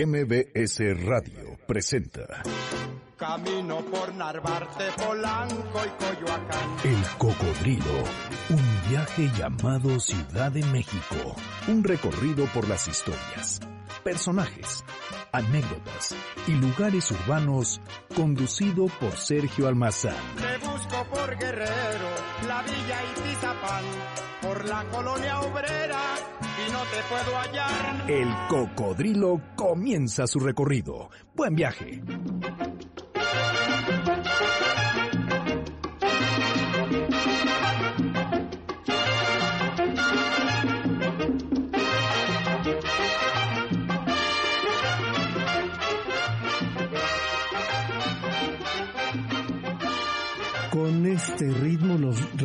MBS Radio presenta Camino por Narvarte, Polanco y Coyoacán. El Cocodrilo, un viaje llamado Ciudad de México, un recorrido por las historias, personajes, anécdotas y lugares urbanos conducido por Sergio Almazán. Te busco por Guerrero, la Villa y Tizapán, por la colonia obrera y no te puedo hallar. El Cocodrilo comienza su recorrido. Buen viaje.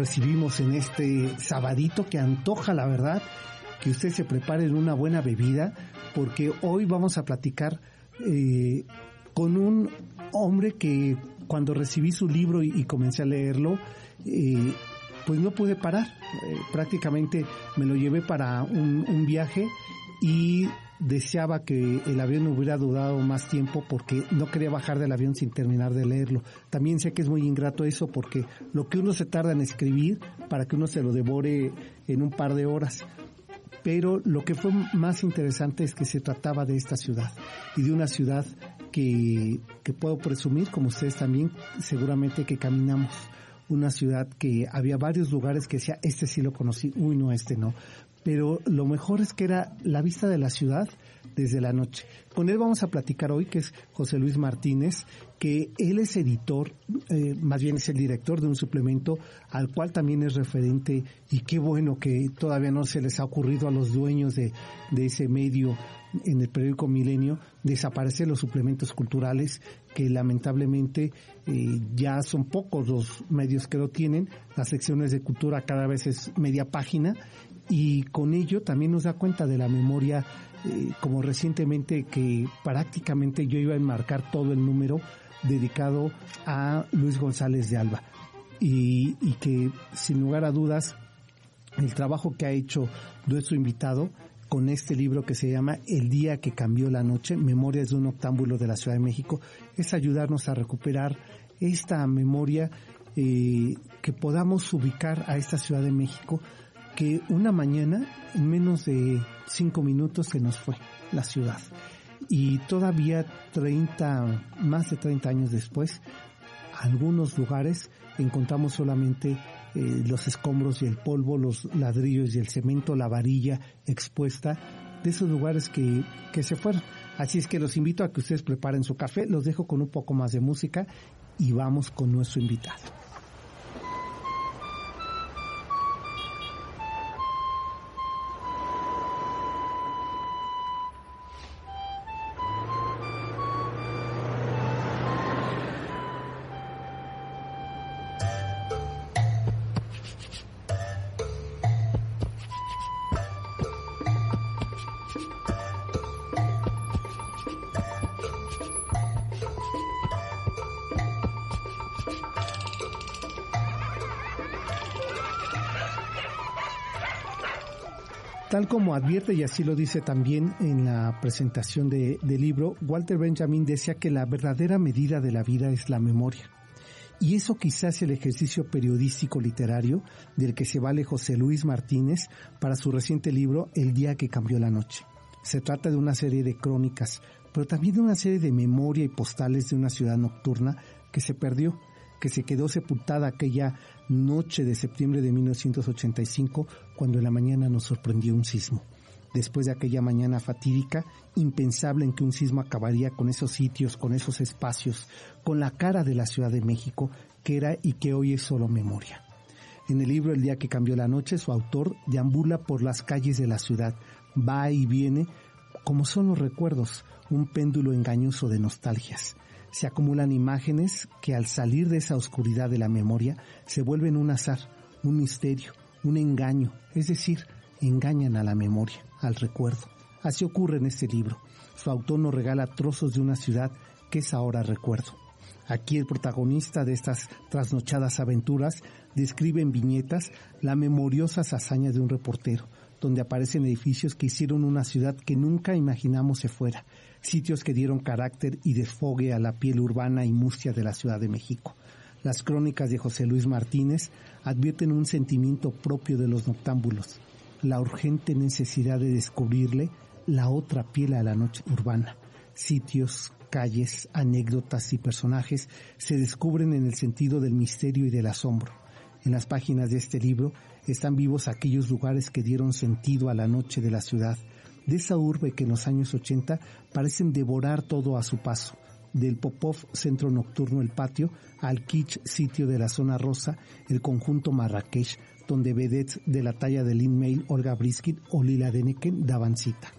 Recibimos en este sabadito que antoja, la verdad, que usted se prepare en una buena bebida, porque hoy vamos a platicar eh, con un hombre que cuando recibí su libro y, comencé a leerlo, eh, pues no pude parar. Eh, prácticamente me lo llevé para un viaje y deseaba que el avión hubiera durado más tiempo porque no quería bajar del avión sin terminar de leerlo. También sé que es muy ingrato eso porque lo que uno se tarda en escribir para que uno se lo devore en un par de horas. Pero lo que fue más interesante es que se trataba de esta ciudad y de una ciudad que, que puedo presumir, como ustedes también, seguramente que caminamos una ciudad que había varios lugares que decía, este sí lo conocí, uy no, este no. Pero lo mejor es que era la vista de la ciudad desde la noche. Con él vamos a platicar hoy, que es José Luis Martínez, que él es editor, eh, más bien es el director de un suplemento al cual también es referente y qué bueno que todavía no se les ha ocurrido a los dueños de, de ese medio en el periódico Milenio desaparecer los suplementos culturales que lamentablemente eh, ya son pocos los medios que lo tienen. Las secciones de cultura cada vez es media página y con ello también nos da cuenta de la memoria eh, como recientemente que prácticamente yo iba a enmarcar todo el número dedicado a Luis González de Alba. Y, que sin lugar a dudas el trabajo que ha hecho nuestro invitado con este libro que se llama El día que cambió la noche, Memorias de un octámbulo de la Ciudad de México, es ayudarnos a recuperar esta memoria eh, que podamos ubicar a esta Ciudad de México que una mañana, en menos de cinco minutos, se nos fue la ciudad. Y todavía 30, más de 30 años después, algunos lugares encontramos solamente eh, los escombros y el polvo, los ladrillos y el cemento, la varilla expuesta de esos lugares que, que se fueron. Así es que los invito a que ustedes preparen su café, los dejo con un poco más de música y vamos con nuestro invitado. Tal como advierte, y así lo dice también en la presentación de- del libro, Walter Benjamin decía que la verdadera medida de la vida es la memoria. Y eso quizás el ejercicio periodístico literario del que se vale José Luis Martínez para su reciente libro El día que cambió la noche. Se trata de una serie de crónicas, pero también de una serie de memoria y postales de una ciudad nocturna que se perdió, que se quedó sepultada aquella noche de septiembre de 1985 cuando en la mañana nos sorprendió un sismo. Después de aquella mañana fatídica, impensable en que un sismo acabaría con esos sitios, con esos espacios, con la cara de la Ciudad de México, que era y que hoy es solo memoria. En el libro El día que cambió la noche, su autor deambula por las calles de la ciudad, va y viene, como son los recuerdos, un péndulo engañoso de nostalgias. Se acumulan imágenes que al salir de esa oscuridad de la memoria se vuelven un azar, un misterio, un engaño, es decir, engañan a la memoria, al recuerdo. Así ocurre en este libro. Su autor nos regala trozos de una ciudad que es ahora recuerdo. Aquí el protagonista de estas trasnochadas aventuras describe en viñetas la memoriosas hazañas de un reportero, donde aparecen edificios que hicieron una ciudad que nunca imaginamos se fuera, sitios que dieron carácter y desfogue a la piel urbana y mustia de la Ciudad de México. Las crónicas de José Luis Martínez advierten un sentimiento propio de los noctámbulos, la urgente necesidad de descubrirle la otra piel a la noche urbana. Sitios, calles, anécdotas y personajes se descubren en el sentido del misterio y del asombro. En las páginas de este libro están vivos aquellos lugares que dieron sentido a la noche de la ciudad, de esa urbe que en los años 80 parecen devorar todo a su paso, del Popov Centro Nocturno El Patio al Kitsch Sitio de la Zona Rosa, el conjunto Marrakech, donde vedettes de la talla de Mail, Olga Briskin o Lila Deneken daban cita.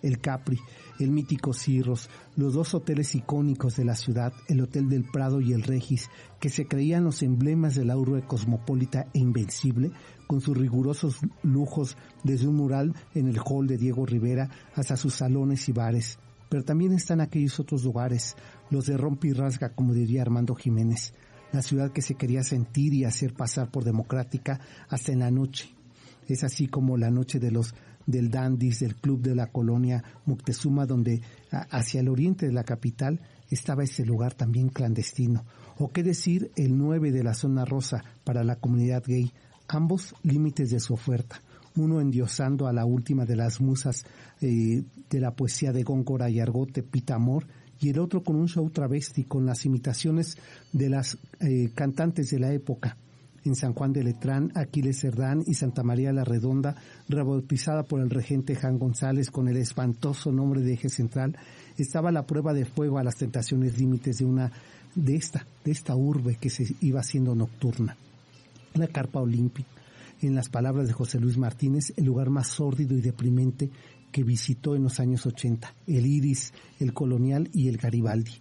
El Capri, el mítico Cirros, los dos hoteles icónicos de la ciudad, el Hotel del Prado y el Regis, que se creían los emblemas de la urbe cosmopolita e invencible, con sus rigurosos lujos desde un mural en el hall de Diego Rivera hasta sus salones y bares. Pero también están aquellos otros lugares, los de rompe y rasga, como diría Armando Jiménez, la ciudad que se quería sentir y hacer pasar por democrática hasta en la noche. Es así como la noche de los del Dandis, del club de la colonia Moctezuma, donde hacia el oriente de la capital estaba ese lugar también clandestino. O qué decir el 9 de la zona rosa para la comunidad gay, ambos límites de su oferta, uno endiosando a la última de las musas eh, de la poesía de Góngora y Argote, Pita Amor, y el otro con un show travesti con las imitaciones de las eh, cantantes de la época. En San Juan de Letrán, Aquiles Cerdán y Santa María la Redonda, rebautizada por el regente Jan González con el espantoso nombre de eje central, estaba la prueba de fuego a las tentaciones límites de una de esta, de esta urbe que se iba haciendo nocturna la carpa olímpica, en las palabras de José Luis Martínez, el lugar más sórdido y deprimente que visitó en los años 80, el Iris, el Colonial y el Garibaldi.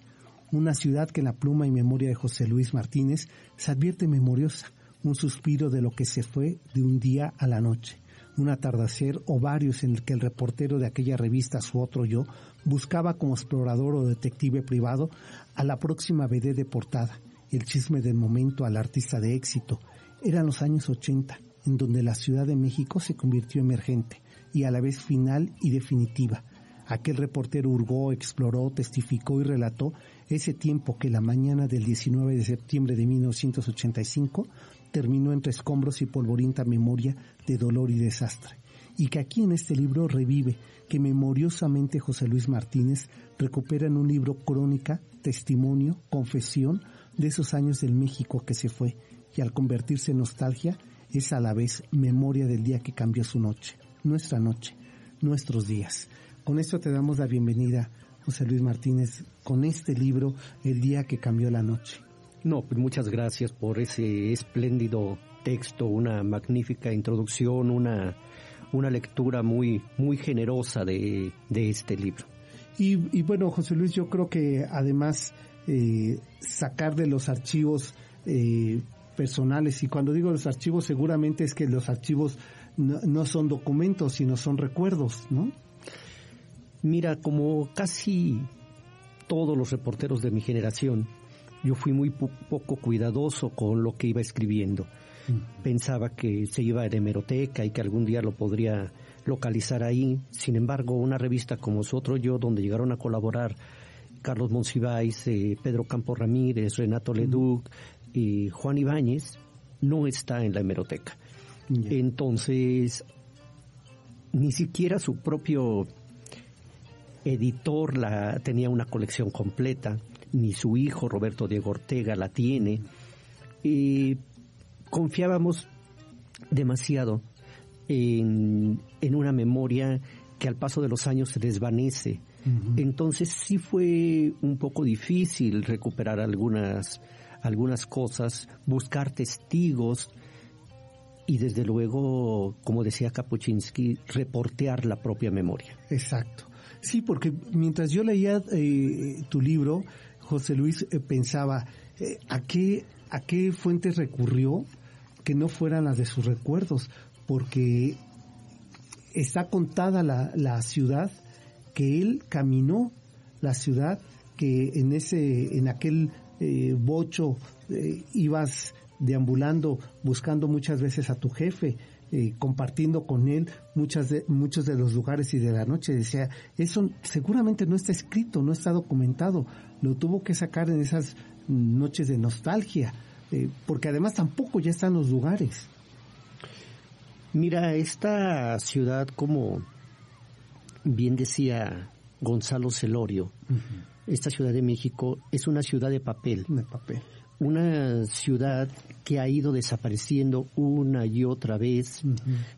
Una ciudad que en la pluma y memoria de José Luis Martínez se advierte memoriosa, un suspiro de lo que se fue de un día a la noche, un atardecer o varios en el que el reportero de aquella revista Su Otro Yo buscaba como explorador o detective privado a la próxima BD de portada, el chisme del momento al artista de éxito, eran los años 80, en donde la Ciudad de México se convirtió emergente y a la vez final y definitiva. Aquel reportero hurgó, exploró, testificó y relató ese tiempo que la mañana del 19 de septiembre de 1985 terminó entre escombros y polvorienta memoria de dolor y desastre. Y que aquí en este libro revive, que memoriosamente José Luis Martínez recupera en un libro crónica, testimonio, confesión de esos años del México que se fue y al convertirse en nostalgia es a la vez memoria del día que cambió su noche, nuestra noche, nuestros días. Con esto te damos la bienvenida, José Luis Martínez, con este libro, El día que cambió la noche. No, pues muchas gracias por ese espléndido texto, una magnífica introducción, una, una lectura muy, muy generosa de, este libro. Y, bueno, José Luis, yo creo que además eh, sacar de los archivos eh, personales. Y cuando digo los archivos, seguramente es que los archivos no, son documentos, sino son recuerdos, ¿no? Mira, como casi todos los reporteros de mi generación, yo fui muy poco cuidadoso con lo que iba escribiendo. Mm. Pensaba que se iba a hemeroteca y que algún día lo podría localizar ahí. Sin embargo, una revista como su otro yo, donde llegaron a colaborar Carlos Monsiváis, eh, Pedro Campos Ramírez, Renato mm. Leduc, Juan Ibáñez no está en la hemeroteca. Entonces, ni siquiera su propio editor la, tenía una colección completa, ni su hijo Roberto Diego Ortega la tiene. Y confiábamos demasiado en, en, una memoria que al paso de los años se desvanece. Entonces sí fue un poco difícil recuperar algunas algunas cosas, buscar testigos y desde luego, como decía Kapuczynski, reportear la propia memoria. Exacto. Sí, porque mientras yo leía eh, tu libro, José Luis eh, pensaba, eh, ¿a, qué, ¿a qué fuentes recurrió que no fueran las de sus recuerdos? Porque está contada la, la ciudad que él caminó, la ciudad que en ese, en aquel eh, bocho, eh, ibas deambulando buscando muchas veces a tu jefe, eh, compartiendo con él muchas de, muchos de los lugares y de la noche. Decía, eso seguramente no está escrito, no está documentado, lo tuvo que sacar en esas noches de nostalgia, eh, porque además tampoco ya están los lugares. Mira, esta ciudad, como bien decía Gonzalo Celorio, esta Ciudad de México es una ciudad de papel. De papel. Una ciudad que ha ido desapareciendo una y otra vez,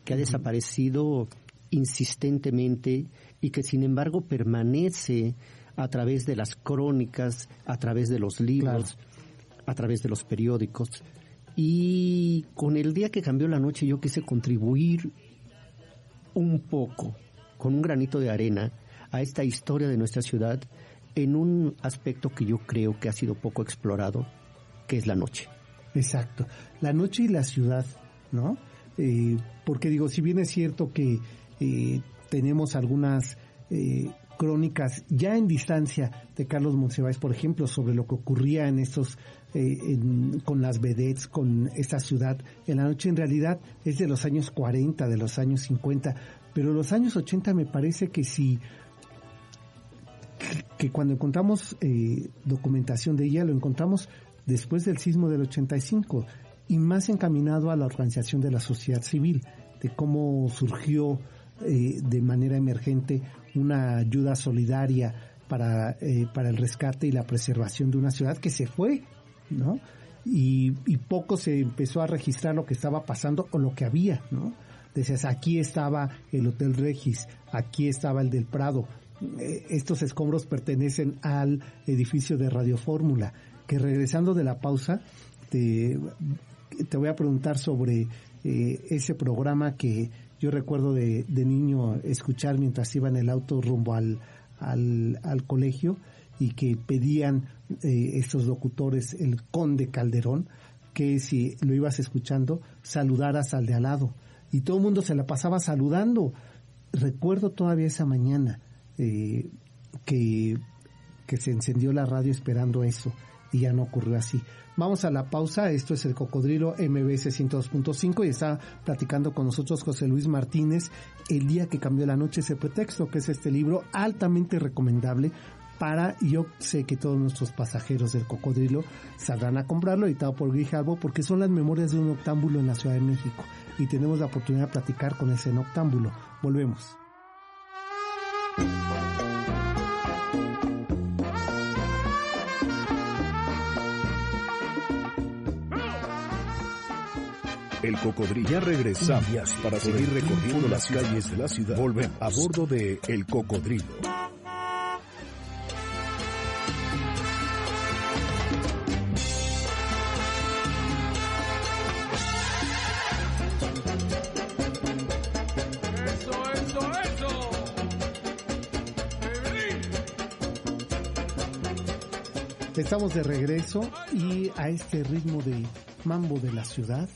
que ha desaparecido insistentemente y que sin embargo permanece a través de las crónicas, a través de los libros, a través de los periódicos. Y con el día que cambió la noche yo quise contribuir un poco, con un granito de arena, a esta historia de nuestra ciudad en un aspecto que yo creo que ha sido poco explorado, que es la noche. Exacto, la noche y la ciudad, ¿no? Eh, porque digo, si bien es cierto que eh, tenemos algunas eh, crónicas ya en distancia de Carlos Monsiváis, por ejemplo, sobre lo que ocurría en estos, con las vedettes, con esta ciudad en la noche, en realidad es de los años 40, de los años 50, pero los años 80 me parece que si que cuando encontramos eh, documentación de ella lo encontramos después del sismo del 85 y más encaminado a la organización de la sociedad civil, de cómo surgió eh, de manera emergente una ayuda solidaria para, eh, para el rescate y la preservación de una ciudad que se fue, ¿no? Y, y, poco se empezó a registrar lo que estaba pasando o lo que había, ¿no? Decías, aquí estaba el Hotel Regis, aquí estaba el del Prado, eh, estos escombros pertenecen al edificio de Radio Fórmula, que regresando de la pausa, te, voy a preguntar sobre eh, ese programa que yo recuerdo de, niño escuchar mientras iba en el auto rumbo al, al, colegio y que pedían eh, estos locutores, el conde Calderón, que si lo ibas escuchando, saludaras al de al lado. Y todo el mundo se la pasaba saludando. Recuerdo todavía esa mañana eh, que, que se encendió la radio esperando eso y ya no ocurrió así. Vamos a la pausa, esto es el Cocodrilo MBS 102.5 y está platicando con nosotros José Luis Martínez, El día que cambió la noche, ese pretexto, que es este libro altamente recomendable para, yo sé que todos nuestros pasajeros del Cocodrilo saldrán a comprarlo, editado por Grijalbo, porque son las memorias de un octámbulo en la Ciudad de México y tenemos la oportunidad de platicar con ese octámbulo. Volvemos. El cocodrilo. Ya regresamos para seguir recorriendo las calles de la ciudad. Volvemos a bordo de El Cocodrilo. Estamos de regreso y a este ritmo de mambo de la ciudad,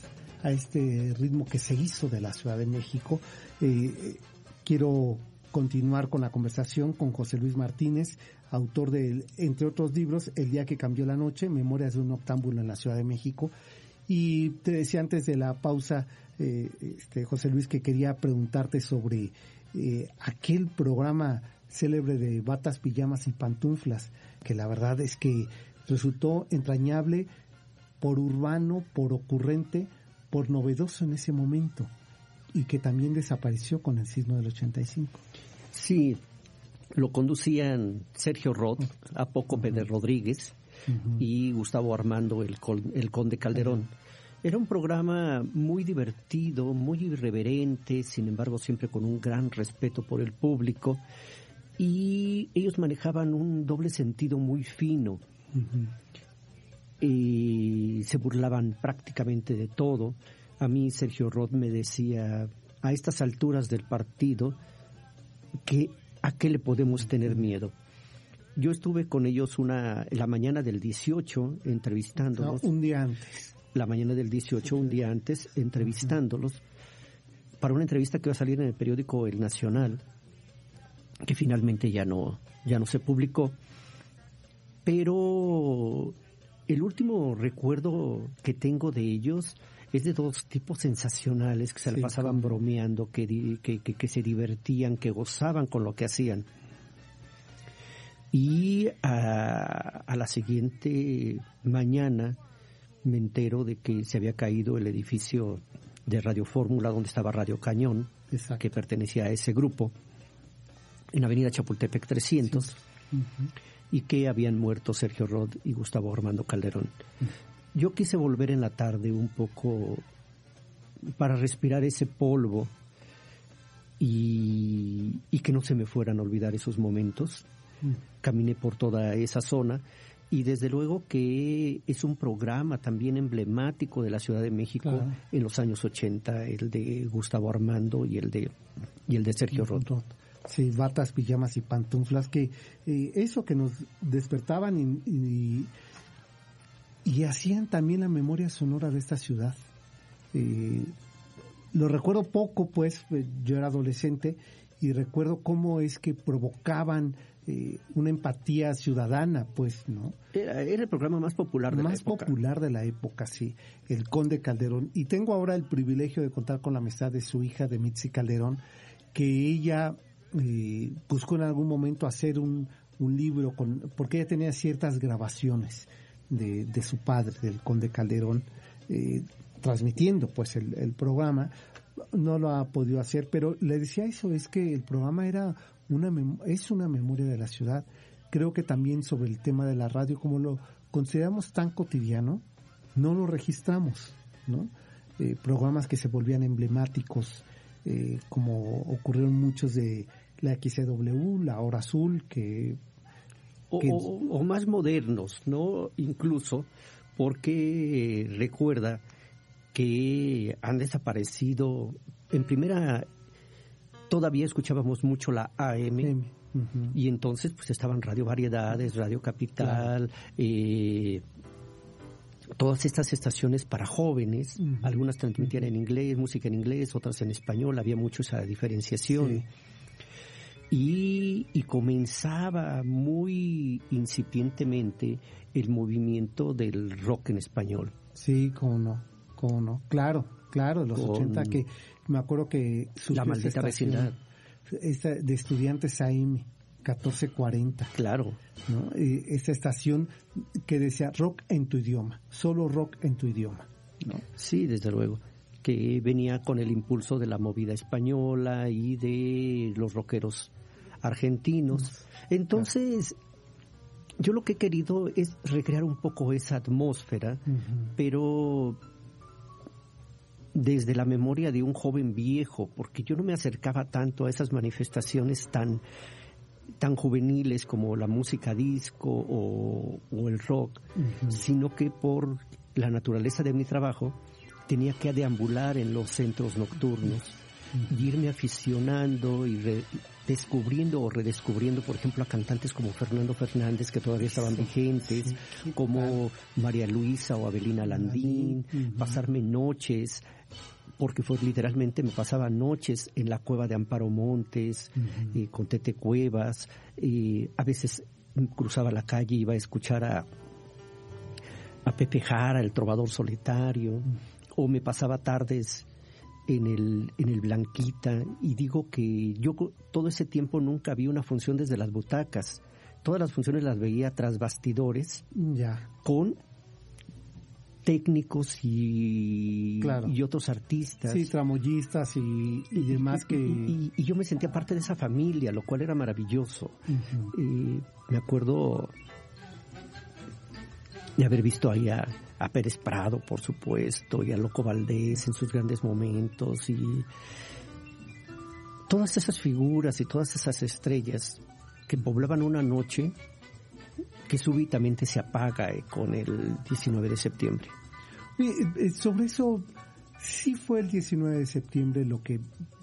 a este ritmo que se hizo de la Ciudad de México, eh, quiero continuar con la conversación con José Luis Martínez, autor de, entre otros libros, El día que cambió la noche, Memorias de un octámbulo en la Ciudad de México. Y te decía antes de la pausa, eh, este, José Luis, que quería preguntarte sobre eh, aquel programa célebre de batas, pijamas y pantuflas, que la verdad es que resultó entrañable por urbano, por ocurrente, por novedoso en ese momento y que también desapareció con el sismo del 85. Sí, lo conducían Sergio Roth, a poco Pérez Rodríguez y Gustavo Armando, el, el conde Calderón. Era un programa muy divertido, muy irreverente, sin embargo siempre con un gran respeto por el público y ellos manejaban un doble sentido muy fino y se burlaban prácticamente de todo. A mí Sergio Roth me decía, a estas alturas del partido, que ¿a qué le podemos tener miedo? Yo estuve con ellos una la mañana del 18 entrevistándolos. un día antes. La mañana del 18, un día antes, entrevistándolos para una entrevista que iba a salir en el periódico El Nacional que finalmente ya no, ya no se publicó. Pero el último recuerdo que tengo de ellos es de dos tipos sensacionales que se le pasaban bromeando, que, que, que, se divertían, que gozaban con lo que hacían. Y a, a, la siguiente mañana me entero de que se había caído el edificio de Radio Fórmula donde estaba Radio Cañón, que pertenecía a ese grupo, en Avenida Chapultepec 300, y que habían muerto Sergio Rod y Gustavo Armando Calderón. Yo quise volver en la tarde un poco para respirar ese polvo y, que no se me fueran a olvidar esos momentos. Mm. Caminé por toda esa zona y desde luego que es un programa también emblemático de la Ciudad de México en los años 80, el de Gustavo Armando y el de, y el de Sergio Rod. Sí, batas, pijamas y pantuflas, que eh, eso que nos despertaban y y hacían también la memoria sonora de esta ciudad. Eh, lo recuerdo poco, pues eh, yo era adolescente y recuerdo cómo es que provocaban eh, una empatía ciudadana, pues, ¿no? Era, el programa más popular de la época. Más popular de la época, sí, el Conde Calderón. Y tengo ahora el privilegio de contar con la amistad de su hija, de Mitzi Calderón, que ella buscó en algún momento hacer un, un libro, con, porque ella tenía ciertas grabaciones de, de su padre, del conde Calderón, eh, transmitiendo pues el, el, programa. No lo ha podido hacer, pero le decía eso, es que el programa era una es una memoria de la ciudad. Creo que también sobre el tema de la radio, como lo consideramos tan cotidiano, no lo registramos, ¿no? Eh, programas que se volvían emblemáticos, eh, como ocurrieron muchos de la XCW, la Hora Azul, que o, más modernos, ¿no? Incluso porque recuerda que han desaparecido, en primera, todavía escuchábamos mucho la AM, y entonces pues estaban Radio Variedades, Radio Capital, eh, todas estas estaciones para jóvenes, algunas transmitían en inglés, música en inglés, otras en español, había mucho esa diferenciación. Y, comenzaba muy incipientemente el movimiento del rock en español. Sí, cómo no, cómo no. Claro, claro, los 80 que me acuerdo que la maldita vecindad de estudiantes AIM 1440. Claro. ¿no? Esta estación que decía rock en tu idioma, solo rock en tu idioma. ¿no? Sí, desde luego que venía con el impulso de la movida española y de los rockeros argentinos. Entonces, yo lo que he querido es recrear un poco esa atmósfera, pero desde la memoria de un joven viejo, porque yo no me acercaba tanto a esas manifestaciones tan tan juveniles como la música disco o, el rock, sino que por la naturaleza de mi trabajo tenía que deambular en los centros nocturnos y irme aficionando y descubriendo o redescubriendo, por ejemplo, a cantantes como Fernando Fernández, que todavía estaban vigentes, como María Luisa o Abelina Landín, pasarme noches, porque fue literalmente me pasaba noches en la cueva de Amparo Montes, eh, con Tete Cuevas, y a veces cruzaba la calle y iba a escuchar a, a Pepe Jara, el trovador solitario o me pasaba tardes en el, en el Blanquita y digo que yo todo ese tiempo nunca vi una función desde las butacas. Todas las funciones las veía tras bastidores ya. con técnicos y, y otros artistas. Sí, tramoyistas y, demás que... Y, yo me sentía parte de esa familia, lo cual era maravilloso. Eh, me acuerdo de haber visto ahí a, a Pérez Prado, por supuesto, y a Loco Valdés en sus grandes momentos, y todas esas figuras y todas esas estrellas que poblaban una noche que súbitamente se apaga eh, con el 19 de septiembre. Eh, sobre eso, sí fue el 19 de septiembre lo que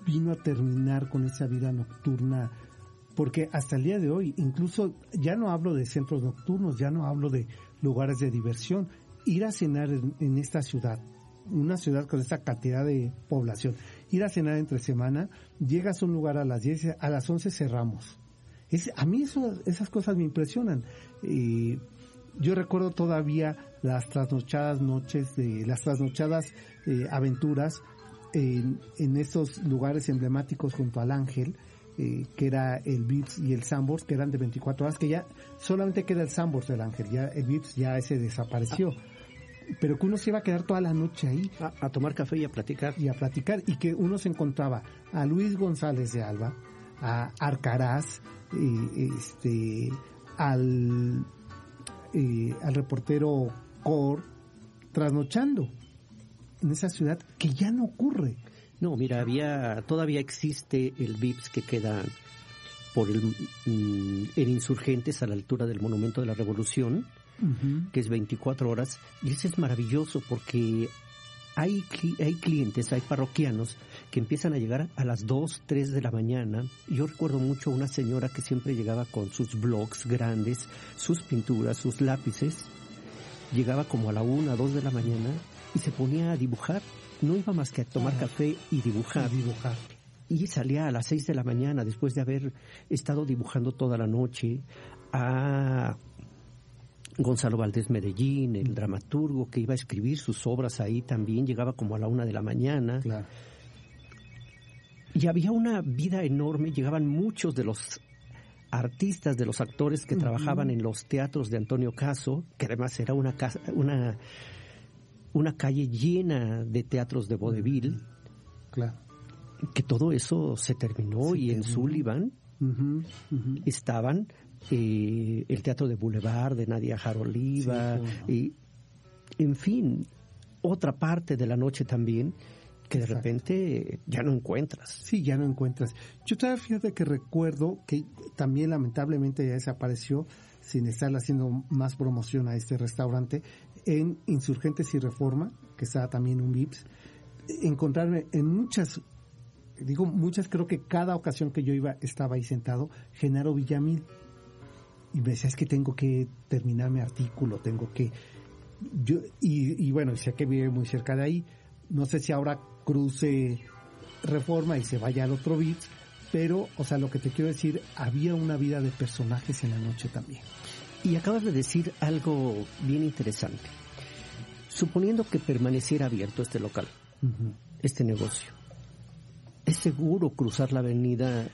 vino a terminar con esa vida nocturna porque hasta el día de hoy, incluso ya no hablo de centros nocturnos, ya no hablo de lugares de diversión, ir a cenar en, esta ciudad, una ciudad con esta cantidad de población, ir a cenar entre semana, llegas a un lugar a las 10, a las 11 cerramos. Es, a mí esas cosas me impresionan. yo recuerdo todavía las trasnochadas noches, de las trasnochadas eh, aventuras en, en estos lugares emblemáticos junto al Ángel, eh, que era el Vips y el Sambors, que eran de 24 horas, que ya solamente queda el Sambors del Ángel, ya el Vips ya ese desapareció. Pero que uno se iba a quedar toda la noche ahí. A, tomar café y a platicar. Y a platicar, y que uno se encontraba a Luis González de Alba, a Arcaraz, eh, este, al, eh, al reportero Cor, trasnochando en esa ciudad que ya no ocurre. No, mira, había, todavía existe el VIPS que queda por el, mm, en Insurgentes a la altura del Monumento de la Revolución, que es 24 horas, y ese es maravilloso porque hay, hay clientes, hay parroquianos que empiezan a llegar a las 2, 3 de la mañana. Yo recuerdo mucho a una señora que siempre llegaba con sus blogs grandes, sus pinturas, sus lápices. Llegaba como a la 1, 2 de la mañana y se ponía a dibujar no iba más que a tomar café y dibujar. dibujar. Y salía a las seis de la mañana después de haber estado dibujando toda la noche a Gonzalo Valdés Medellín, el dramaturgo que iba a escribir sus obras ahí también, llegaba como a la una de la mañana. Y había una vida enorme, llegaban muchos de los artistas, de los actores que trabajaban en los teatros de Antonio Caso, que además era una, casa, una una calle llena de teatros de vodevil. Claro. Que todo eso se terminó y en Sullivan estaban eh, el teatro de Boulevard de Nadia Jaroliva y en fin, otra parte de la noche también que de repente ya no encuentras. Sí, ya no encuentras. Yo todavía fíjate que recuerdo que también lamentablemente ya desapareció sin estar haciendo más promoción a este restaurante, en Insurgentes y Reforma, que estaba también un VIPS, encontrarme en muchas, digo muchas, creo que cada ocasión que yo iba estaba ahí sentado, Genaro Villamil. Y me decía, es que tengo que terminar mi artículo, tengo que... Yo, y, y bueno, decía que vive muy cerca de ahí. No sé si ahora cruce Reforma y se vaya al otro VIPS, pero, o sea, lo que te quiero decir, había una vida de personajes en la noche también. Y acabas de decir algo bien interesante. Suponiendo que permaneciera abierto este local, este negocio, ¿es seguro cruzar la avenida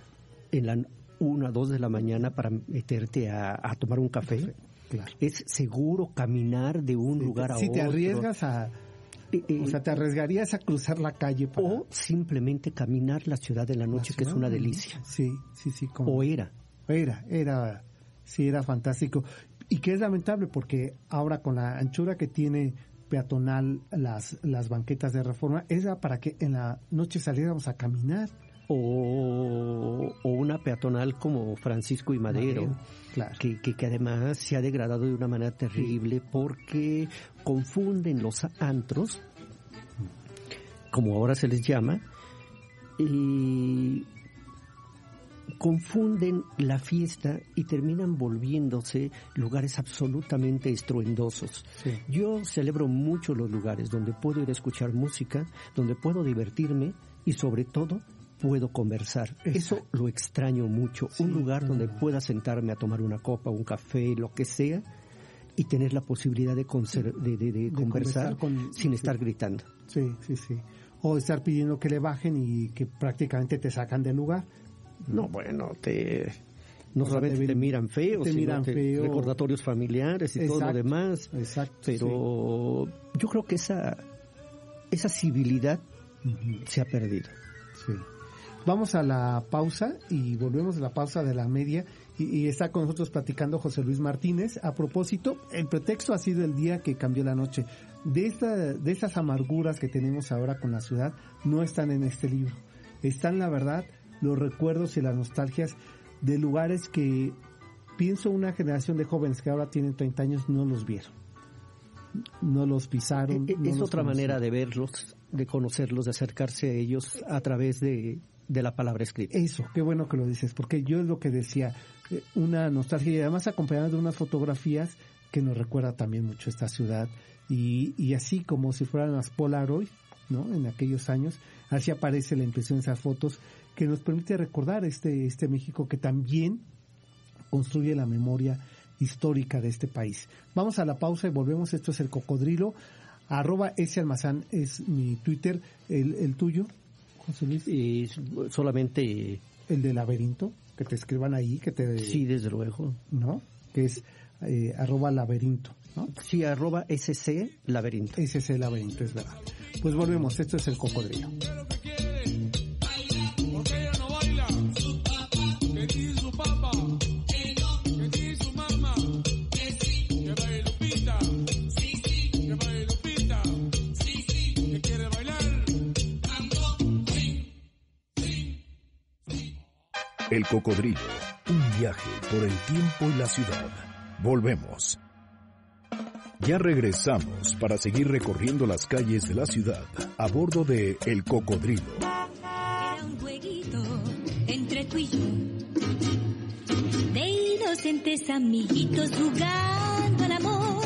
en la 1 o 2 de la mañana para meterte a, tomar un café? ¿Es seguro caminar de un lugar a otro? Si te arriesgas a... Eh, eh, o sea, te arriesgarías a cruzar la calle O simplemente caminar la ciudad de la noche, que es una delicia. Sí, sí, sí. O era. Era, era sí era fantástico. Y que es lamentable porque ahora con la anchura que tiene peatonal las, las banquetas de reforma, era para que en la noche saliéramos a caminar. O, o una peatonal como Francisco y Madero, que, que, además se ha degradado de una manera terrible porque confunden los antros, como ahora se les llama, y confunden la fiesta y terminan volviéndose lugares absolutamente estruendosos. Yo celebro mucho los lugares donde puedo ir a escuchar música, donde puedo divertirme y sobre todo puedo conversar. Eso lo extraño mucho. Un lugar donde pueda sentarme a tomar una copa, un café, lo que sea, y tener la posibilidad de, de, conversar, sin estar gritando. Sí, sí, sí. O estar pidiendo que le bajen y que prácticamente te sacan del lugar. No, bueno, te no solamente te, miran feo, te miran feo. recordatorios familiares y todo lo demás. Exacto. Pero yo creo que esa esa civilidad se ha perdido. Sí. Vamos a la pausa y volvemos a la pausa de la media y, está con nosotros platicando José Luis Martínez. A propósito, el pretexto ha sido el día que cambió la noche. De, esta, de estas amarguras que tenemos ahora con la ciudad, no están en este libro. Están, la verdad, los recuerdos y las nostalgias de lugares que pienso una generación de jóvenes que ahora tienen 30 años no los vieron. No los pisaron. E, e, es, otra manera de verlos, de conocerlos, de acercarse a ellos a través de, la palabra escrita. Eso, qué bueno que lo dices, porque yo es lo que decía, eh, una nostalgia y además acompañada de unas fotografías que nos recuerda también mucho esta ciudad y, y así como si fueran las Polaroid, ¿no? En aquellos años, así aparece la impresión de esas fotos que nos permite recordar este, este México que también construye la memoria, histórica de este país. Vamos a la pausa y volvemos. Esto es el cocodrilo. Arroba ese almazán es mi Twitter. ¿El, el tuyo? Y solamente... El de laberinto, que te escriban ahí, que te... Sí, desde luego. ¿No? Que es eh, arroba laberinto, ¿no? Sí, arroba SC laberinto. SC laberinto, es verdad. Pues volvemos, esto es el cocodrilo. El cocodrilo, un viaje por el tiempo y la ciudad. Volvemos. Ya regresamos para seguir recorriendo las calles de la ciudad a bordo de El Cocodrilo. Era un jueguito entre tú y yo. De inocentes amiguitos jugando al amor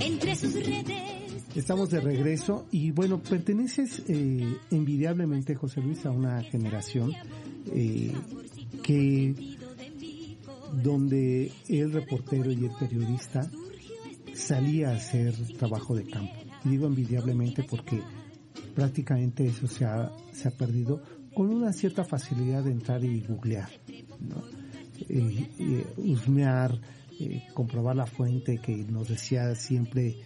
entre sus redes. Estamos de regreso y bueno, perteneces eh, envidiablemente, José Luis, a una generación eh, que donde el reportero y el periodista salía a hacer trabajo de campo. Y digo envidiablemente porque prácticamente eso se ha, se ha perdido con una cierta facilidad de entrar y googlear, ¿no? Eh, eh, husmear, eh, comprobar la fuente que nos decía siempre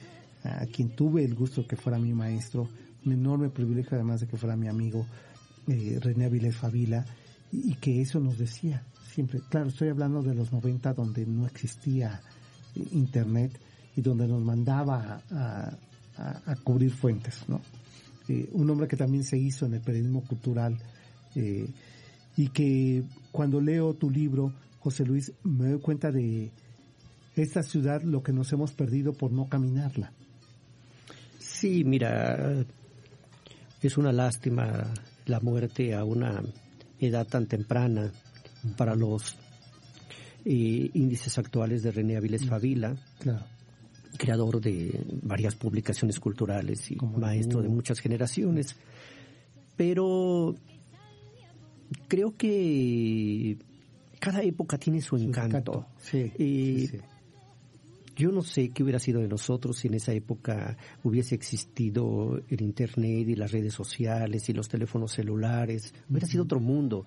a quien tuve el gusto que fuera mi maestro, un enorme privilegio además de que fuera mi amigo René Avilés Favila, y que eso nos decía siempre. Claro, estoy hablando de los 90 donde no existía internet y donde nos mandaba a cubrir fuentes, ¿no? Eh, un hombre que también se hizo en el periodismo cultural eh, y que cuando leo tu libro, José Luis, me doy cuenta de esta ciudad, lo que nos hemos perdido por no caminarla. Sí, mira, es una lástima la muerte a una edad tan temprana para los eh, índices actuales de René Avilés Favila, Claro. creador de varias publicaciones culturales y Como maestro de muchas generaciones. Pero creo que cada época tiene su encanto. Sí, Y sí, sí. Yo no sé qué hubiera sido de nosotros si en esa época hubiese existido el Internet y las redes sociales y los teléfonos celulares. Hubiera sido otro mundo.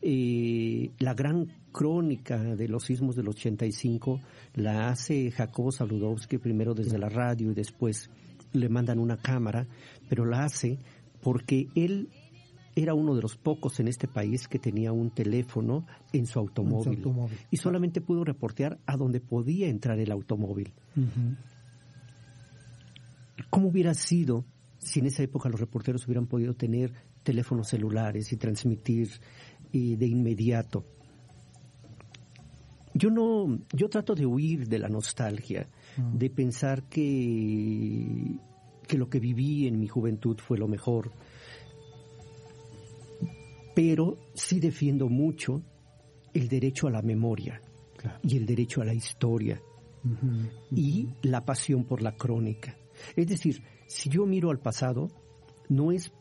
Eh, la gran crónica de los sismos del 85 la hace Jacobo Saludowski primero desde la radio y después le mandan una cámara, pero la hace porque él era uno de los pocos en este país que tenía un teléfono en su automóvil, automóvil. y solamente pudo reportear a donde podía entrar el automóvil. ¿Cómo hubiera sido si en esa época los reporteros hubieran podido tener teléfonos celulares y transmitir de inmediato? Yo no, yo trato de huir de la nostalgia, Mm. de pensar que, que lo que viví en mi juventud fue lo mejor, pero sí defiendo mucho el derecho a la memoria Claro. y el derecho a la historia y la pasión por la crónica. Es decir, si yo miro al pasado, no es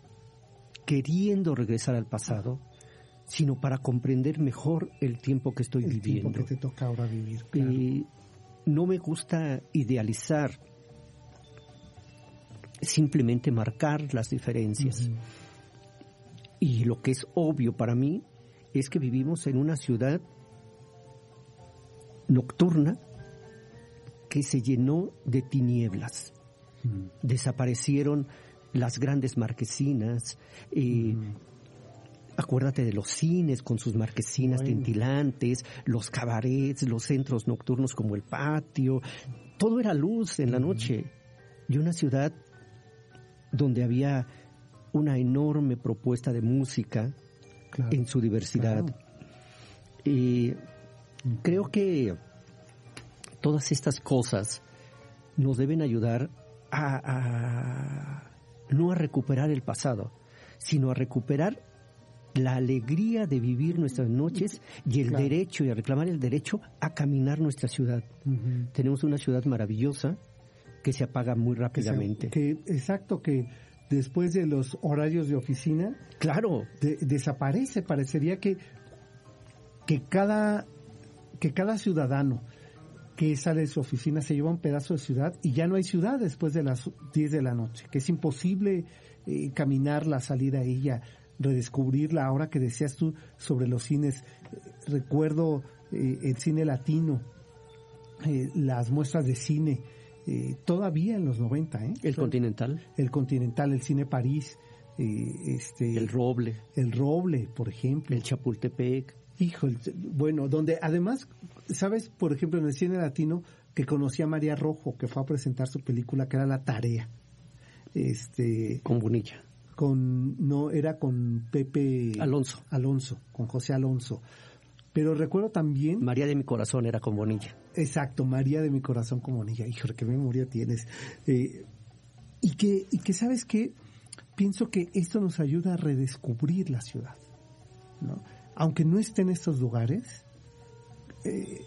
queriendo regresar al pasado, sino para comprender mejor el tiempo que estoy El tiempo viviendo. que te toca ahora vivir. claro. Eh, no me gusta idealizar, simplemente marcar las diferencias. Y lo que es obvio para mí es que vivimos en una ciudad nocturna que se llenó de tinieblas. Ujú. Desaparecieron las grandes marquesinas. eh, Acuérdate de los cines con sus marquesinas Bueno. tintilantes, los cabarets, los centros nocturnos como el patio. Todo era luz en la noche. Y una ciudad donde había una enorme propuesta de música Claro. en su diversidad. Claro. Y creo que todas estas cosas nos deben ayudar a, a- no a recuperar el pasado, sino a recuperar la alegría de vivir nuestras noches y el Claro. derecho y a reclamar el derecho a caminar nuestra ciudad. Tenemos una ciudad maravillosa que se apaga muy Que rápidamente. que, exacto, que después de los horarios de oficina Claro, de- desaparece. Parecería que, que, cada, que cada ciudadano que sale de su oficina, se lleva un pedazo de ciudad y ya no hay ciudad después de las 10 de la noche, que es imposible eh, caminar la salida a ella, redescubrirla. Ahora que decías tú sobre los cines, eh, recuerdo eh, el cine latino, las muestras de cine, todavía en los 90. ¿eh? El Continental. El Continental, el Cine París. este, el Roble. El Roble, por ejemplo. El Chapultepec. Hijo, bueno, donde además, ¿sabes? Por ejemplo, en el cine latino, que conocí a María Rojo, que fue a presentar su película, que era La Tarea. Este, con Bonilla. Con, no, era con Pepe Alonso. Alonso, con José Alonso. Pero recuerdo también... María de mi corazón era con Bonilla. Exacto, María de mi corazón con Bonilla. Hijo, qué memoria tienes. Eh, y, que, y que, ¿sabes? Pienso que esto nos ayuda a redescubrir la ciudad. ¿no? aunque no esté en estos lugares, eh,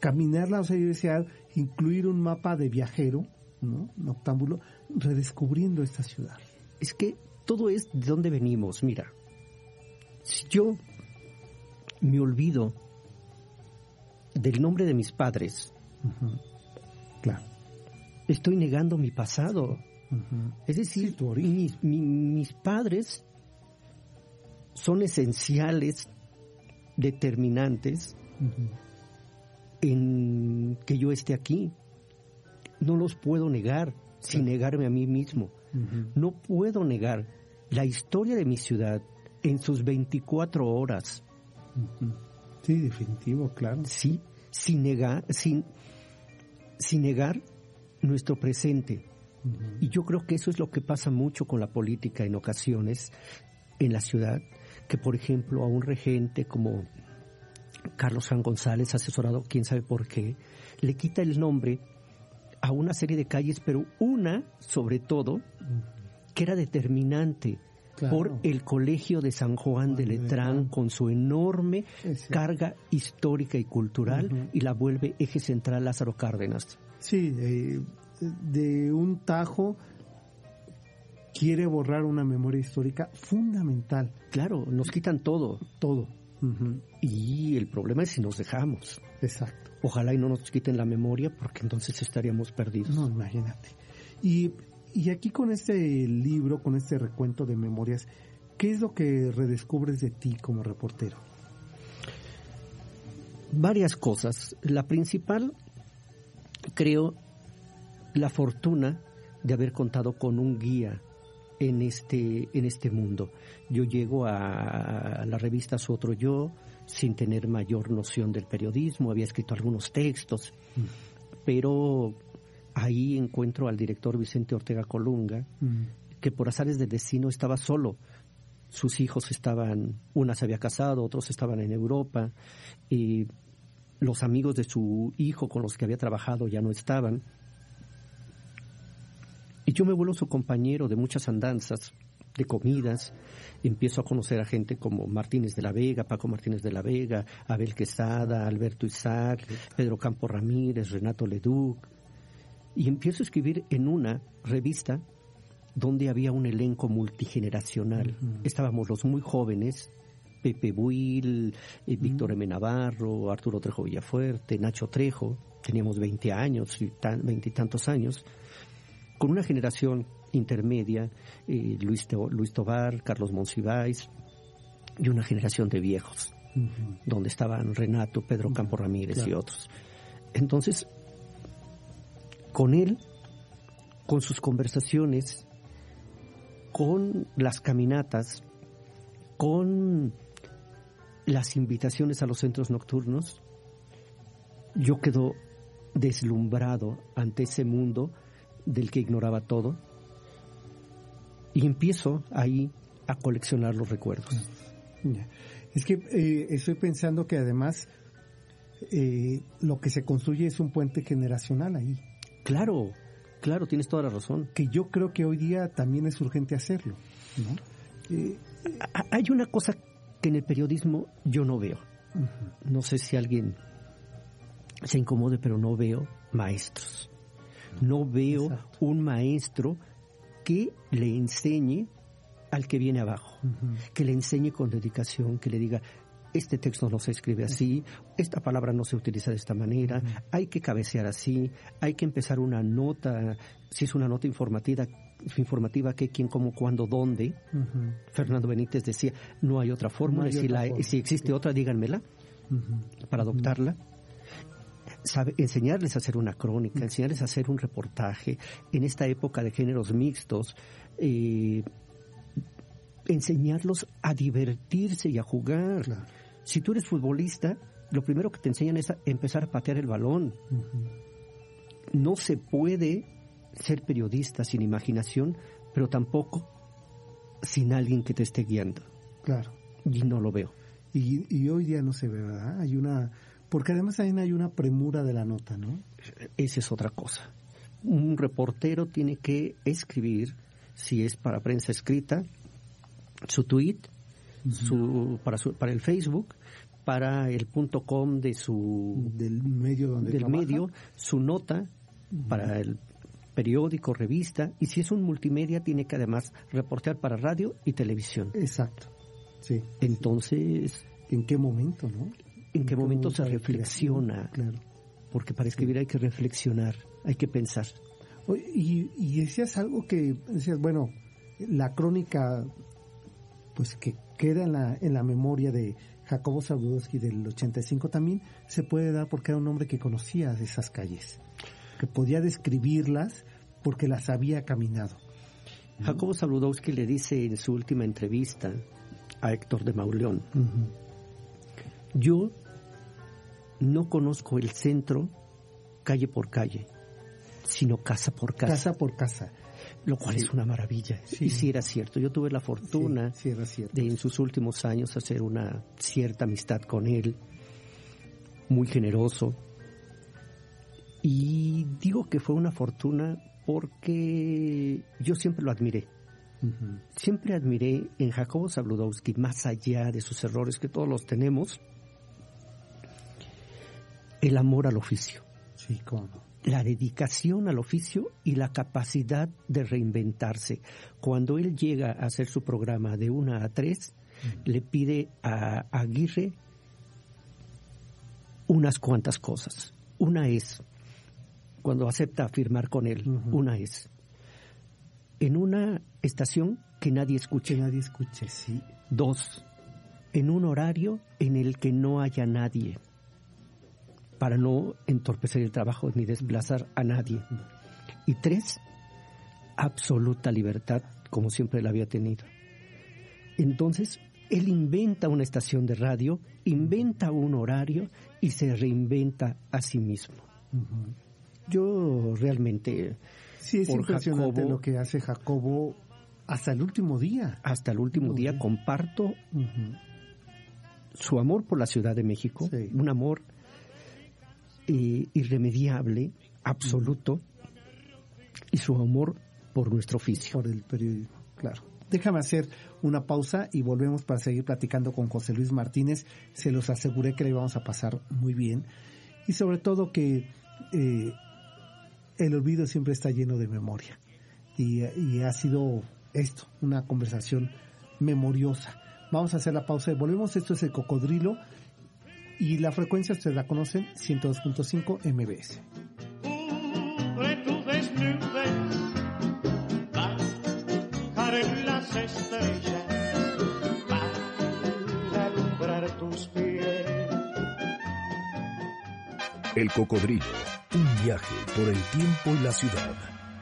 caminarla, o sea, yo decía, incluir un mapa de viajero, ¿no? Noctámbulo, redescubriendo esta ciudad. Es que todo es de dónde venimos, mira. Si yo me olvido del nombre de mis padres, claro. estoy negando mi pasado. Es decir, mis, mis padres son esenciales, determinantes en que yo esté aquí. No los puedo negar sin negarme a mí mismo. No puedo negar la historia de mi ciudad en sus 24 horas. Sí, definitivo, claro. Sí, sin negar, sin, sin negar nuestro presente. Y yo creo que eso es lo que pasa mucho con la política en ocasiones en la ciudad, que, por ejemplo, a un regente como Carlos Juan González, asesorado quién sabe por qué, le quita el nombre a una serie de calles, pero una, sobre todo, que era determinante por el Colegio de San Juan de Letrán, con su enorme carga histórica y cultural, y la vuelve eje central Lázaro Cárdenas. Sí, de un tajo quiere borrar una memoria histórica fundamental. Claro, nos quitan todo. Todo. Y el problema es si nos dejamos. Exacto. Ojalá y no nos quiten la memoria porque entonces estaríamos perdidos. No, imagínate. Y, y aquí con este libro, con este recuento de memorias, ¿qué es lo que redescubres de ti como reportero? Varias cosas. La principal, creo, la fortuna de haber contado con un guía en este, en este mundo. Yo llego a, la revista Su Otro Yo sin tener mayor noción del periodismo, había escrito algunos textos, mm. pero ahí encuentro al director Vicente Ortega Colunga, mm. que por azares de destino estaba solo. Sus hijos estaban, una se había casado, otros estaban en Europa, y los amigos de su hijo con los que había trabajado ya no estaban y yo me vuelvo su compañero de muchas andanzas, de comidas, empiezo a conocer a gente como Martínez de la Vega, Paco Martínez de la Vega, Abel Quesada, Alberto Isaac, Pedro Campo Ramírez, Renato Leduc, y empiezo a escribir en una revista donde había un elenco multigeneracional. Estábamos los muy jóvenes, Pepe Buil, eh, Víctor M. Navarro, Arturo Trejo Villafuerte, Nacho Trejo, teníamos 20 años, veintitantos años, con una generación intermedia, eh, Luis, Luis Tobar, Carlos Monsiváis, y una generación de viejos, donde estaban Renato, Pedro Campo Ramírez y otros. Entonces, con él, con sus conversaciones, con las caminatas, con las invitaciones a los centros nocturnos, yo quedo deslumbrado ante ese mundo del que ignoraba todo. Y empiezo ahí a coleccionar los recuerdos. Es que eh, estoy pensando que además eh, lo que se construye es un puente generacional ahí. Claro, claro, tienes toda la razón. Que yo creo que hoy día también es urgente hacerlo. Eh, hay una cosa que en el periodismo yo no veo. No sé si alguien se incomode, pero no veo maestros. No veo un maestro que le enseñe al que viene abajo, que le enseñe con dedicación, que le diga, este texto no se escribe así, esta palabra no se utiliza de esta manera, hay que cabecear así, hay que empezar una nota, si es una nota informativa, informativa qué, quién, cómo, cuándo, dónde. Fernando Benítez decía, no hay otra fórmula, si, la, si existe otra, díganmela para adoptarla. Sabe, enseñarles a hacer una crónica, enseñarles a hacer un reportaje en esta época de géneros mixtos, eh, enseñarlos a divertirse y a jugar. Si tú eres futbolista, lo primero que te enseñan es a empezar a patear el balón. No se puede ser periodista sin imaginación, pero tampoco sin alguien que te esté guiando. Claro. Y no lo veo. Y, hoy día no se ve, ¿verdad? Hay una... Porque además también hay una premura de la nota, ¿no? Esa es otra cosa. Un reportero tiene que escribir, si es para prensa escrita, su tweet, su, para, su, para el Facebook, para el punto com de su del medio donde del medio, su nota para el periódico, revista, y si es un multimedia tiene que además reportear para radio y televisión. Exacto. Sí. Entonces, ¿en qué momento, no? ¿En, qué, momento se reflexiona? Claro. Porque para escribir hay que reflexionar, hay que pensar. Y, y decías algo que decías, bueno, la crónica pues que queda en la, en la memoria de Jacobo Zabludowski del 85 también se puede dar porque era un hombre que conocía esas calles, que podía describirlas porque las había caminado. Jacobo Zabludowski le dice en su última entrevista a Héctor de Mauleón, yo no conozco el centro calle por calle, sino casa por casa. Casa por casa lo cual es una maravilla. Y sí era cierto. Yo tuve la fortuna de en sus últimos años hacer una cierta amistad con él, muy generoso. Y digo que fue una fortuna porque yo siempre lo admiré. Siempre admiré en Jacobo Zabludowski, más allá de sus errores que todos los tenemos, el amor al oficio. Sí, cómo la dedicación al oficio y la capacidad de reinventarse. Cuando él llega a hacer su programa de una a tres, le pide a, Aguirre unas cuantas cosas. Una es, cuando acepta firmar con él, una es, en una estación que nadie escuche. Que nadie escuche, sí. Dos, en un horario en el que no haya nadie para no entorpecer el trabajo ni desplazar a nadie. Y tres, absoluta libertad, como siempre la había tenido. Entonces, él inventa una estación de radio, inventa un horario y se reinventa a sí mismo. Yo realmente... Sí, es impresionante lo que hace Jacobo hasta el último día. Hasta el último día comparto su amor por la Ciudad de México, un amor eh, irremediable, absoluto, y su amor por nuestro oficio. Por el periodismo, claro. Déjame hacer una pausa y volvemos para seguir platicando con José Luis Martínez. Se los aseguré que le íbamos a pasar muy bien. Y sobre todo que eh, el olvido siempre está lleno de memoria. Y, y, ha sido esto, una conversación memoriosa. Vamos a hacer la pausa y volvemos. Esto es el cocodrilo y la frecuencia ustedes la conocen, 102.5 MBS. El cocodrilo, un viaje por el tiempo y la ciudad.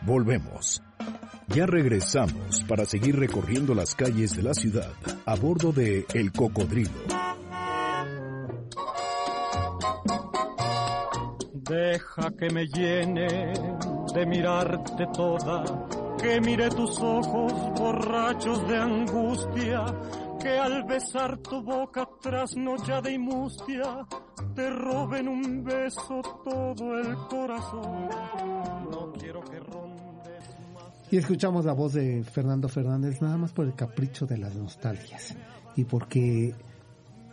Volvemos. Ya regresamos para seguir recorriendo las calles de la ciudad a bordo de El Cocodrilo. Deja que me llene de mirarte toda, que mire tus ojos borrachos de angustia, que al besar tu boca trasnochada y mustia, te roben un beso todo el corazón. No quiero que rondes más. Y escuchamos la voz de Fernando Fernández nada más por el capricho de las nostalgias y porque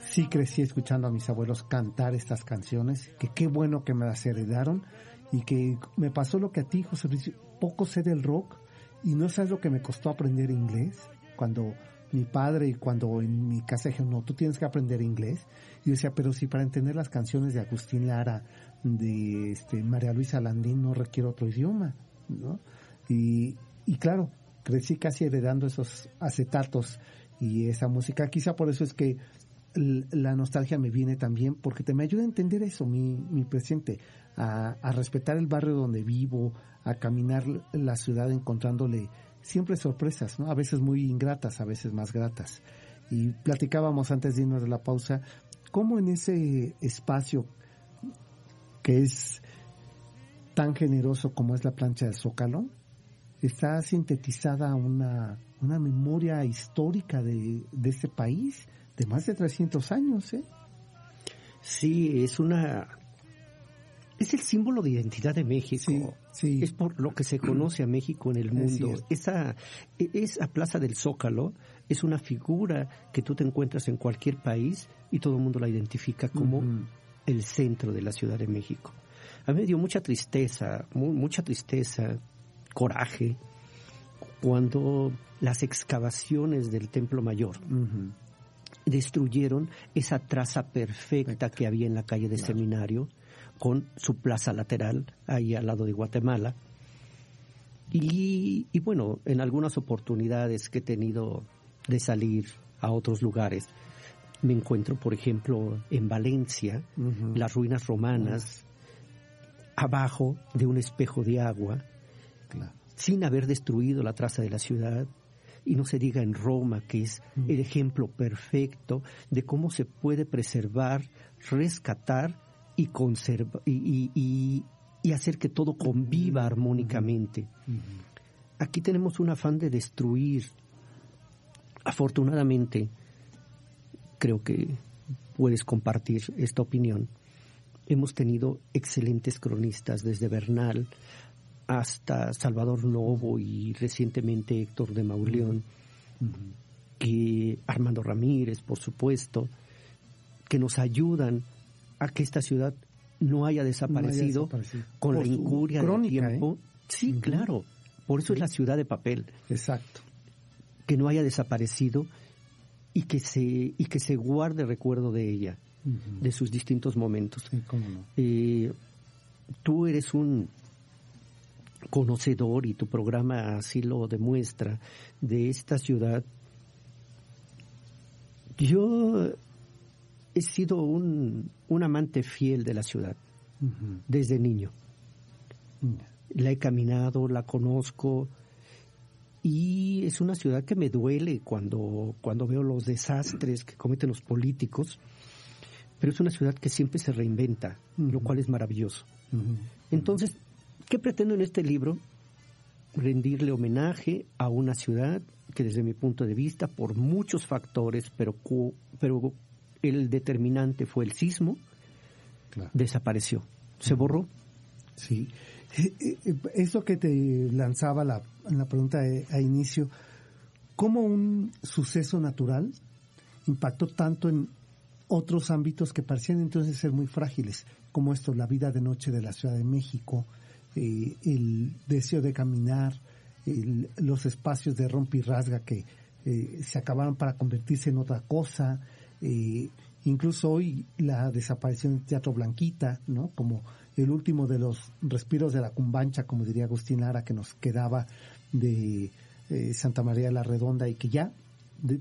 sí crecí escuchando a mis abuelos cantar estas canciones, que qué bueno que me las heredaron y que me pasó lo que a ti, José Luis, poco sé del rock y no sabes lo que me costó aprender inglés cuando mi padre y cuando en mi casa dijeron, no, tú tienes que aprender inglés. Y yo decía, pero si para entender las canciones de Agustín Lara, de este, María Luisa Landín, no requiero otro idioma, ¿no? Y, y claro, crecí casi heredando esos acetatos y esa música. Quizá por eso es que la nostalgia me viene también, porque te me ayuda a entender eso, mi, mi presente, a, a respetar el barrio donde vivo, a caminar la ciudad encontrándole siempre sorpresas, ¿no? A veces muy ingratas, a veces más gratas. Y platicábamos antes de irnos de la pausa, cómo en ese espacio que es tan generoso como es la plancha del Zócalo, está sintetizada una, una memoria histórica de, de este país de más de 300 años, ¿eh? Sí, es una es el símbolo de identidad de México. Sí, Es por lo que se conoce a México en el mundo. Esa, esa plaza del Zócalo es una figura que tú te encuentras en cualquier país y todo el mundo la identifica como el centro de la Ciudad de México. A mí me dio mucha tristeza, mucha tristeza, coraje, cuando las excavaciones del Templo Mayor destruyeron esa traza perfecta que había en la calle de Seminario con su plaza lateral ahí al lado de Guatemala. Y, bueno, en algunas oportunidades que he tenido de salir a otros lugares, me encuentro, por ejemplo, en Valencia, las ruinas romanas, abajo de un espejo de agua, sin haber destruido la traza de la ciudad. Y no se diga en Roma, que es el ejemplo perfecto de cómo se puede preservar, rescatar y, conserva, y, y, hacer que todo conviva armónicamente. Aquí tenemos un afán de destruir. Afortunadamente, creo que puedes compartir esta opinión. Hemos tenido excelentes cronistas, desde Bernal hasta Salvador Novo y recientemente Héctor de Mauleón, que Armando Ramírez, por supuesto, que nos ayudan a que esta ciudad no haya desaparecido, con la incuria del tiempo. ¿eh? Sí, claro. Por eso es la ciudad de papel. Exacto. Que no haya desaparecido y que se y que se guarde recuerdo de ella, de sus distintos momentos. Eh, tú eres un conocedor y tu programa así lo demuestra de esta ciudad. Yo he sido un, amante fiel de la ciudad desde niño. La he caminado, la conozco y es una ciudad que me duele cuando, cuando veo los desastres que cometen los políticos, pero es una ciudad que siempre se reinventa, lo cual es maravilloso. Entonces, ¿qué pretendo en este libro? Rendirle homenaje a una ciudad que desde mi punto de vista, por muchos factores, pero, pero el determinante fue el sismo, desapareció, se borró. Sí, eh, eh, eso que te lanzaba la, la pregunta a inicio, ¿cómo un suceso natural impactó tanto en otros ámbitos que parecían entonces ser muy frágiles, como esto, la vida de noche de la Ciudad de México, eh, el deseo de caminar, los espacios de rompe rasga que se acabaron para convertirse en otra cosa, eh, incluso hoy la desaparición del Teatro Blanquita, ¿no? Como el último de los respiros de la cumbancha, como diría Agustín Lara, que nos quedaba de eh, Santa María la Redonda y que ya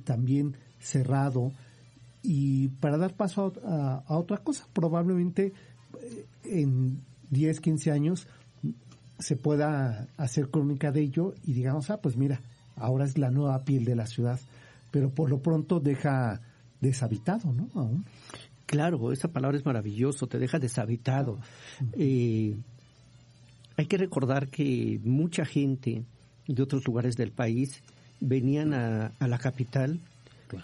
también cerrado. Y para dar paso a, otra cosa, probablemente eh, en 10, 15 años se pueda hacer crónica de ello y digamos, ah, pues mira, ahora es la nueva piel de la ciudad, pero por lo pronto deja deshabitado, ¿no? Aún. Claro, esa palabra es maravilloso, te deja deshabitado. Eh, hay que recordar que mucha gente de otros lugares del país venían a, la capital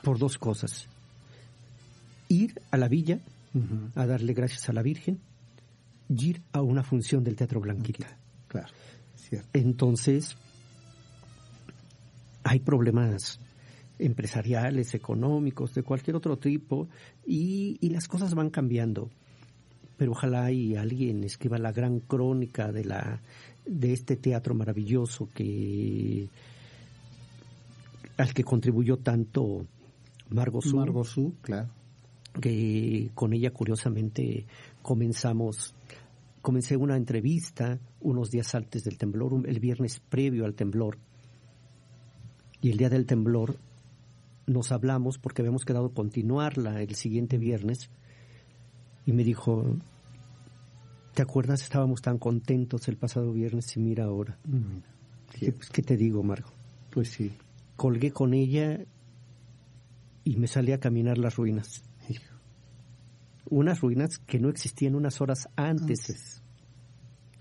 por dos cosas. Ir a la villa a darle gracias a la Virgen y ir a una función del Teatro Blanquita. Claro, cierto. Entonces, hay problemas empresariales, económicos, de cualquier otro tipo, y, las cosas van cambiando. Pero ojalá y alguien escriba la gran crónica de la de este teatro maravilloso que al que contribuyó tanto Margot Su, Margot Su, claro. que con ella curiosamente comenzamos, comencé una entrevista unos días antes del temblor, el viernes previo al temblor, y el día del temblor nos hablamos porque habíamos quedado continuarla el siguiente viernes, y me dijo, ¿te acuerdas? Estábamos tan contentos el pasado viernes y mira ahora. Mm, Dije, pues, ¿qué te digo, Margo? Pues sí. Colgué con ella y me salí a caminar las ruinas. Unas ruinas que no existían unas horas antes, Antes,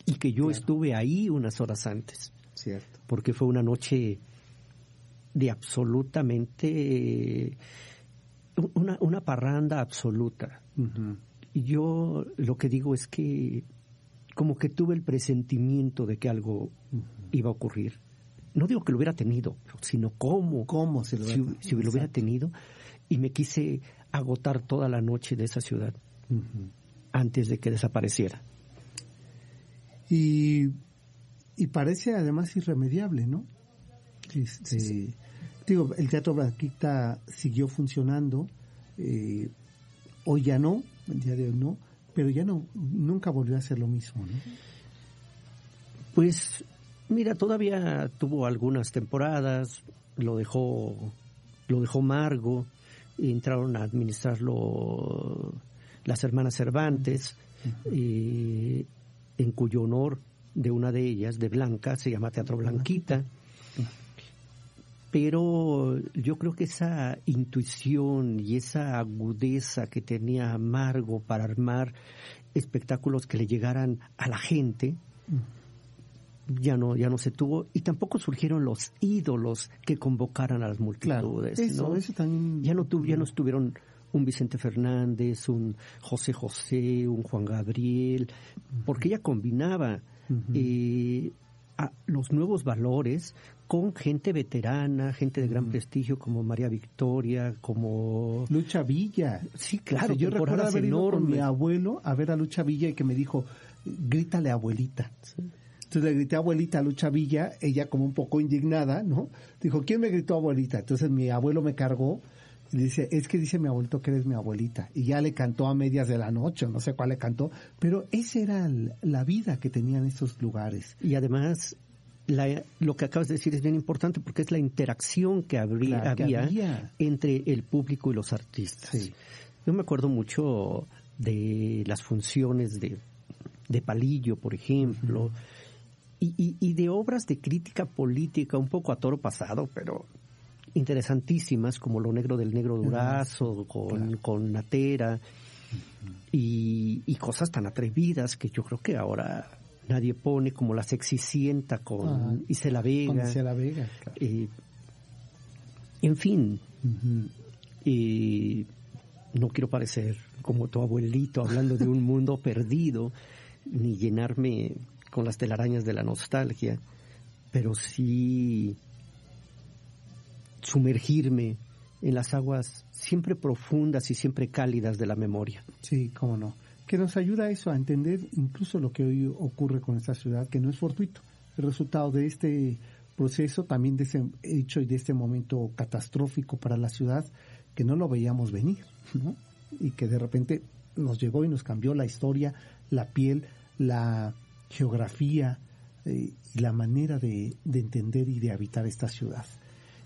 y que yo Claro. estuve ahí unas horas antes, cierto. porque fue una noche de absolutamente una, una parranda absoluta. Y yo lo que digo es que como que tuve el presentimiento de que algo iba a ocurrir. No digo que lo hubiera tenido, sino cómo, ¿Cómo se lo si, hubiera- si lo hubiera tenido. Y me quise agotar toda la noche de esa ciudad antes de que desapareciera. Y, y parece además irremediable, ¿no? Este, Digo, el Teatro Blanquita siguió funcionando, eh, hoy ya no, el día de hoy no, pero ya no, nunca volvió a ser lo mismo, ¿no? Pues mira, todavía tuvo algunas temporadas, lo dejó, lo dejó Margo, entraron a administrarlo las hermanas Cervantes, en cuyo honor de una de ellas, de Blanca, se llama Teatro Blanquita. Pero yo creo que esa intuición y esa agudeza que tenía Margo para armar espectáculos que le llegaran a la gente, ya no, ya no se tuvo, y tampoco surgieron los ídolos que convocaran a las Claro, multitudes. eso, ¿no? eso también... Ya no, tu- ya no estuvieron un Vicente Fernández, un José José, un Juan Gabriel, porque ella combinaba eh, a los nuevos valores con gente veterana, gente de gran prestigio como María Victoria, como... Lucha Villa. Sí, O claro, sea, yo recuerdo haber ido con mi abuelo a ver a Lucha Villa y que me dijo, grítale abuelita. Entonces le grité abuelita a Lucha Villa, ella como un poco indignada, ¿no? Dijo, ¿quién me gritó abuelita? Entonces mi abuelo me cargó y dice, es que dice mi abuelito que eres mi abuelita. Y ya le cantó a medias de la noche, o no sé cuál le cantó, pero esa era la vida que tenían estos lugares. Y además, la- lo que acabas de decir es bien importante porque es la interacción que, habría, Claro, que había, había. entre el público y los artistas. Sí. Yo me acuerdo mucho de las funciones de, de Palillo, por ejemplo, y, y- y de obras de crítica política, un poco a toro pasado, pero interesantísimas, como Lo Negro del Negro Durazo, con, claro. con Natera, y, y cosas tan atrevidas que yo creo que ahora nadie pone, como La Sexicienta con Ah, Isela Vega. Con Isela Vega, claro. eh, en fin, y no quiero parecer como tu abuelito hablando de un mundo perdido, ni llenarme con las telarañas de la nostalgia, pero sí sumergirme en las aguas siempre profundas y siempre cálidas de la memoria. Sí, cómo no. Que nos ayuda eso, a entender incluso lo que hoy ocurre con esta ciudad, que no es fortuito. El resultado de este proceso, también de ese hecho y de este momento catastrófico para la ciudad, que no lo veíamos venir, ¿no? Y que de repente nos llegó y nos cambió la historia, la piel, la geografía eh, y la manera de, de entender y de habitar esta ciudad.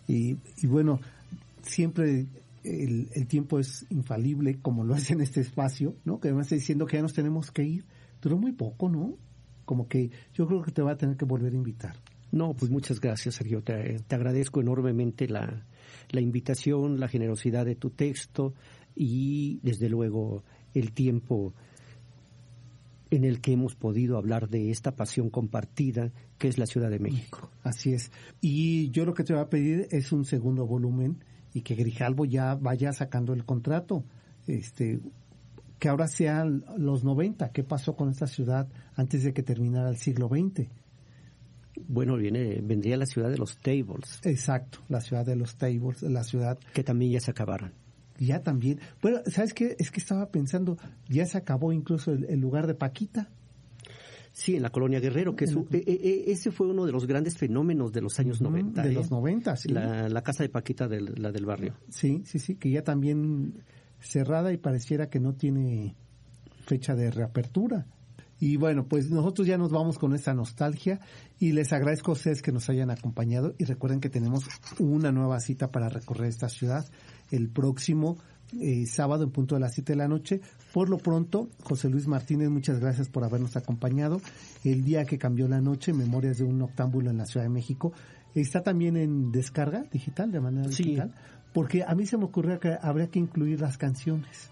Y, y bueno, siempre el, el tiempo es infalible, como lo es en este espacio, ¿no? Que además está diciendo que ya nos tenemos que ir. Duró muy poco, ¿no? Como que yo creo que te va a tener que volver a invitar. No, pues muchas gracias, Sergio. Te, te agradezco enormemente la, la invitación, la generosidad de tu texto y, desde luego, el tiempo en el que hemos podido hablar de esta pasión compartida que es la Ciudad de México. Así es. Y yo lo que te voy a pedir es un segundo volumen y que Grijalvo ya vaya sacando el contrato. Este, que ahora sean los 90. ¿Qué pasó con esta ciudad antes de que terminara el siglo XX? Bueno, viene, vendría la ciudad de los tables, Exacto, la ciudad de los tables, la ciudad que también ya se acabaron. Ya también. Bueno, ¿sabes qué? Es que estaba pensando, ya se acabó incluso el, el lugar de Paquita. Sí, en la colonia Guerrero, que es un- e- e- ese fue uno de los grandes fenómenos de los años Ujú, 90. de ¿eh? los 90, sí. La, la casa de Paquita, del- la del barrio. Sí, sí, sí, que ya también cerrada y pareciera que no tiene fecha de reapertura. Y bueno, pues nosotros ya nos vamos con esta nostalgia y les agradezco a ustedes que nos hayan acompañado y recuerden que tenemos una nueva cita para recorrer esta ciudad el próximo eh, sábado en punto de las 7 de la noche. Por lo pronto, José Luis Martínez, muchas gracias por habernos acompañado. El día que cambió la noche, Memorias de un Octámbulo en la Ciudad de México, está también en descarga digital, de manera Sí. digital, porque a mí se me ocurrió que habría que incluir las canciones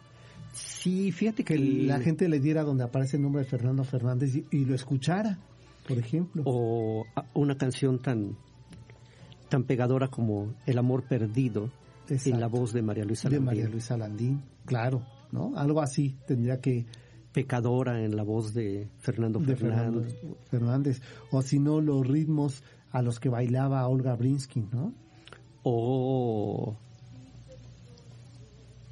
Sí, fíjate que la gente le diera donde aparece el nombre de Fernando Fernández y, y lo escuchara, por ejemplo. o una canción tan tan pegadora como El amor perdido Exacto. en la voz de María Luisa de Landín. María Luisa Landín, claro, ¿no? Algo así tendría que Pecadora en la voz de Fernando de Fernando Fernández. Fernández, o si no los ritmos a los que bailaba Olga Brinsky, ¿no? O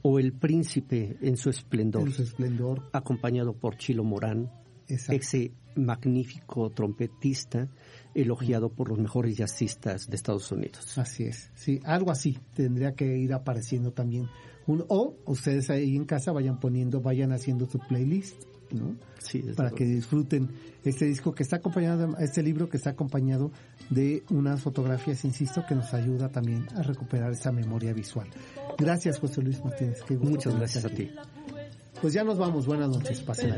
o El príncipe en su esplendor, En su esplendor, acompañado por Chilo Morán, exacto. ese magnífico trompetista elogiado por los mejores jazzistas de Estados Unidos. Así es, sí, algo así tendría que ir apareciendo también. Un- o ustedes ahí en casa vayan poniendo, vayan haciendo su playlist, ¿no? Sí, desde para que disfruten este disco que está acompañado, este libro que está acompañado de unas fotografías, insisto, que nos ayuda también a recuperar esa memoria visual. Gracias, José Luis Martínez. Muchas gracias a ti. Pues ya nos vamos. Buenas noches. Pásenla